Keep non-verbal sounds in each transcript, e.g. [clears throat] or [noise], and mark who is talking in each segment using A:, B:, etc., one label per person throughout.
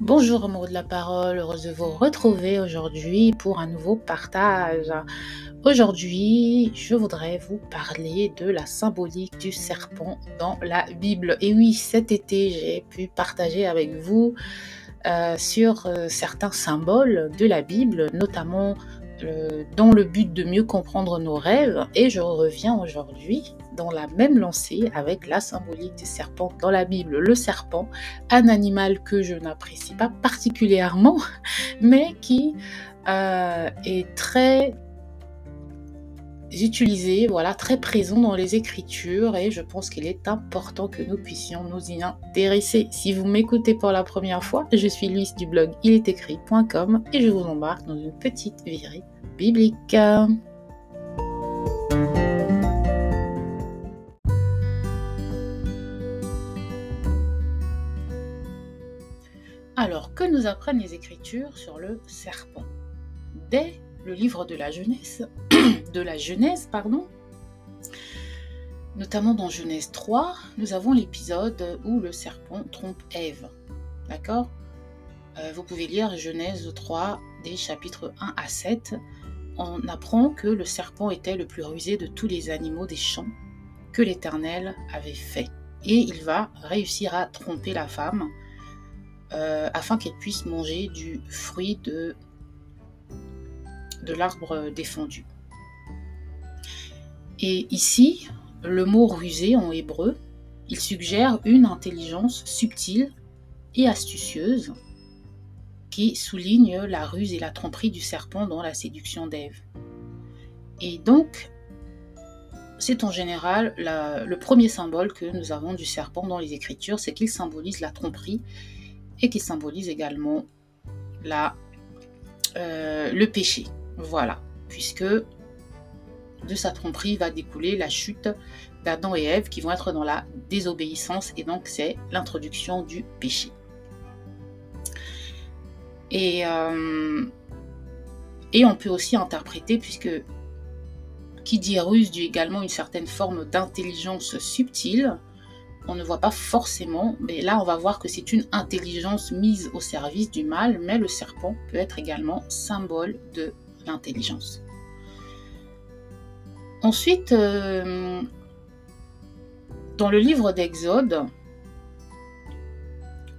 A: Bonjour amour de la parole, heureuse de vous retrouver aujourd'hui pour un nouveau partage. Aujourd'hui, je voudrais vous parler de la symbolique du serpent dans la Bible. Et oui, cet été, j'ai pu partager avec vous euh, sur euh, certains symboles de la Bible, notamment dans le but de mieux comprendre nos rêves. Et je reviens aujourd'hui dans la même lancée avec la symbolique du serpent dans la Bible. Le serpent, un animal que je n'apprécie pas particulièrement, [laughs] mais qui euh, est très utilisé, voilà, très présent dans les écritures et je pense qu'il est important que nous puissions nous y intéresser. Si vous m'écoutez pour la première fois, je suis Luis du blog ilestécrit.com et je vous embarque dans une petite virée biblique. Alors, que nous apprennent les Écritures sur le serpent? Dès le livre de la Genèse, [clears throat] de la Genèse, pardon, notamment dans Genèse 3, nous avons l'épisode où le serpent trompe Ève. D'accord? Euh, Vous pouvez lire Genèse 3 des chapitres 1 à 7. On apprend que le serpent était le plus rusé de tous les animaux des champs que l'Éternel avait fait. Et il va réussir à tromper la femme euh, afin qu'elle puisse manger du fruit de, de l'arbre défendu. Et ici, le mot rusé en hébreu, il suggère une intelligence subtile et astucieuse qui souligne la ruse et la tromperie du serpent dans la séduction d'Ève. Et donc, c'est en général le premier symbole que nous avons du serpent dans les Écritures, c'est qu'il symbolise la tromperie et qui symbolise également euh, le péché. Voilà, puisque de sa tromperie va découler la chute d'Adam et Ève qui vont être dans la désobéissance et donc c'est l'introduction du péché. Et, euh, et on peut aussi interpréter, puisque qui dit ruse dit également une certaine forme d'intelligence subtile, on ne voit pas forcément, mais là on va voir que c'est une intelligence mise au service du mal, mais le serpent peut être également symbole de l'intelligence. Ensuite, euh, dans le livre d'Exode,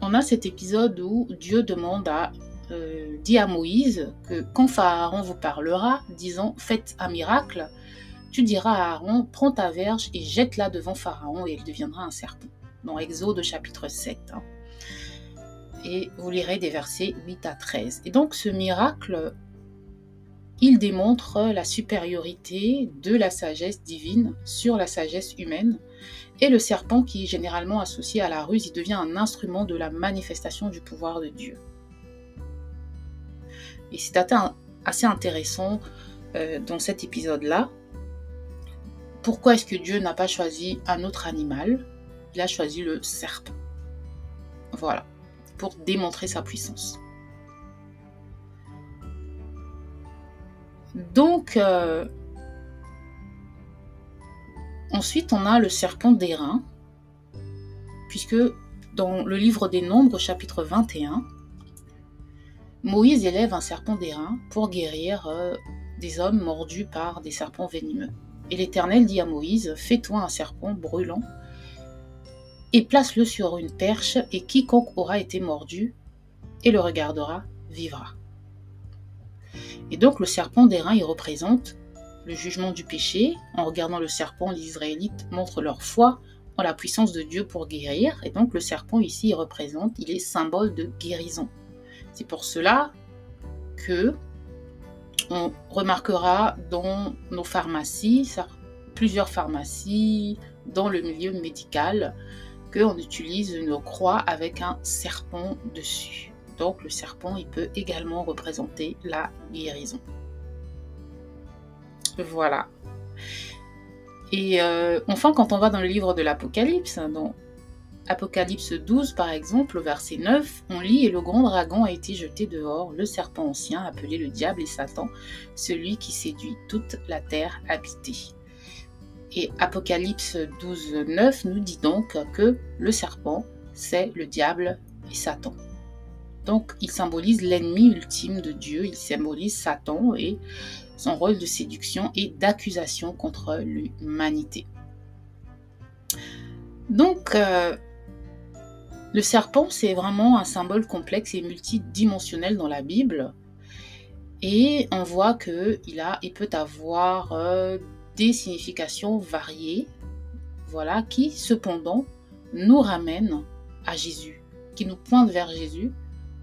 A: on a cet épisode où Dieu demande à, euh, dit à Moïse que quand Pharaon vous parlera, disant faites un miracle, tu diras à Aaron, prends ta verge et jette-la devant Pharaon et il deviendra un serpent. Dans Exode chapitre 7. Hein. Et vous lirez des versets 8 à 13. Et donc ce miracle, il démontre la supériorité de la sagesse divine sur la sagesse humaine. Et le serpent, qui est généralement associé à la ruse, il devient un instrument de la manifestation du pouvoir de Dieu. Et c'est assez intéressant euh, dans cet épisode-là, pourquoi est-ce que Dieu n'a pas choisi un autre animal? Il a choisi le serpent. Voilà, pour démontrer sa puissance. Donc, euh, ensuite, on a le serpent d'airain, puisque dans le livre des Nombres, chapitre 21, Moïse élève un serpent d'airain pour guérir euh, des hommes mordus par des serpents venimeux. Et l'Éternel dit à Moïse, Fais-toi un serpent brûlant et place-le sur une perche, et quiconque aura été mordu et le regardera vivra. Et donc le serpent d'airain, il représente le jugement du péché. En regardant le serpent, les Israélites montrent leur foi en la puissance de Dieu pour guérir. Et donc le serpent ici, il représente, il est symbole de guérison. C'est pour cela que on remarquera dans nos pharmacies, plusieurs pharmacies, dans le milieu médical, qu'on utilise une croix avec un serpent dessus. Donc le serpent, il peut également représenter la guérison. Voilà. Et euh, enfin, quand on va dans le livre de l'Apocalypse, dans Apocalypse 12 par exemple, au verset 9, on lit Et le grand dragon a été jeté dehors, le serpent ancien, appelé le diable et Satan, celui qui séduit toute la terre habitée. Et Apocalypse 12, 9 nous dit donc que le serpent, c'est le diable et Satan. Donc, il symbolise l'ennemi ultime de Dieu, il symbolise Satan et son rôle de séduction et d'accusation contre l'humanité. Donc, euh, le serpent, c'est vraiment un symbole complexe et multidimensionnel dans la Bible. Et on voit qu'il a, il peut avoir euh, des significations variées, voilà, qui cependant nous ramènent à Jésus, qui nous pointent vers Jésus,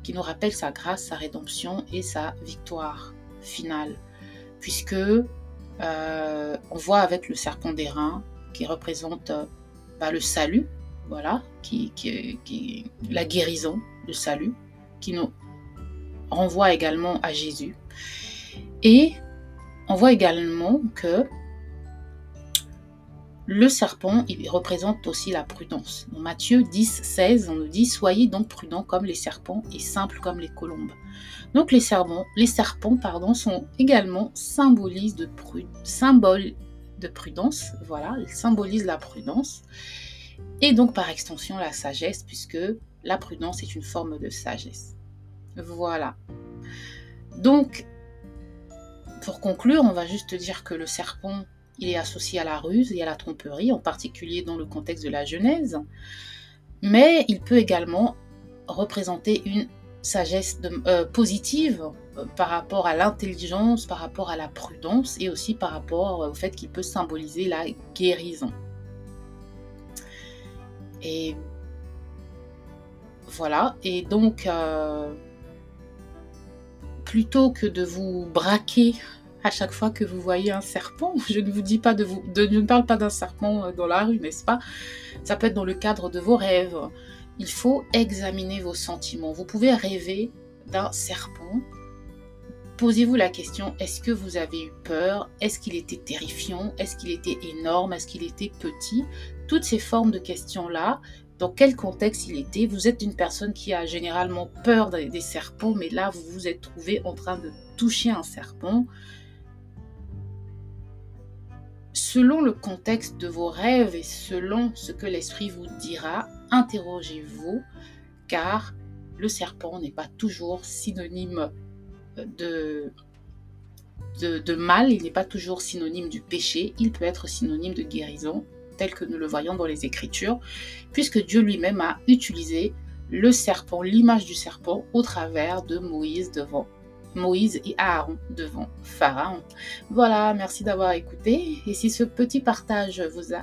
A: qui nous rappellent sa grâce, sa rédemption et sa victoire finale. Puisque euh, on voit avec le serpent d'airain qui représente bah, le salut, voilà, qui, qui, la guérison, le salut, qui nous renvoie également à Jésus. Et on voit également que le serpent, représente aussi la prudence. Dans Matthieu 10, 16, on nous dit Soyez donc prudents comme les serpents et simples comme les colombes. Donc les serpents, sont également symbolisent symboles de prudence. Voilà, ils symbolisent la prudence et donc par extension la sagesse, puisque la prudence est une forme de sagesse. Voilà. Donc, pour conclure, on va juste dire que le serpent, il est associé à la ruse et à la tromperie, en particulier dans le contexte de la Genèse, mais il peut également représenter une sagesse euh, positive euh, par rapport à l'intelligence, par rapport à la prudence et aussi par rapport au fait qu'il peut symboliser la guérison. Et voilà. Et donc, euh, plutôt que de vous braquer à chaque fois que vous voyez un serpent, [laughs] je ne vous dis pas de vous, je ne parle pas d'un serpent euh, dans la rue, n'est-ce pas? Ça peut être dans le cadre de vos rêves. Il faut examiner vos sentiments. Vous pouvez rêver d'un serpent. Posez-vous la question, est-ce que vous avez eu peur? Est-ce qu'il était terrifiant? Est-ce qu'il était énorme? Est-ce qu'il était petit? Toutes ces formes de questions-là, dans quel contexte il était? Vous êtes une personne qui a généralement peur des, serpents, mais là, vous vous êtes trouvé en train de toucher un serpent. Selon le contexte de vos rêves et selon ce que l'esprit vous dira, interrogez-vous, car le serpent n'est pas toujours synonyme de, de, de mal, il n'est pas toujours synonyme du péché, il peut être synonyme de guérison tel que nous le voyons dans les Écritures, puisque Dieu lui-même a utilisé le serpent, l'image du serpent, au travers de Moïse devant Moïse et Aaron devant Pharaon. Voilà, merci d'avoir écouté. Et si ce petit partage vous a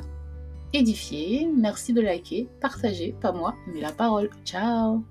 A: édifié, merci de liker, partager, pas moi, mais la parole. Ciao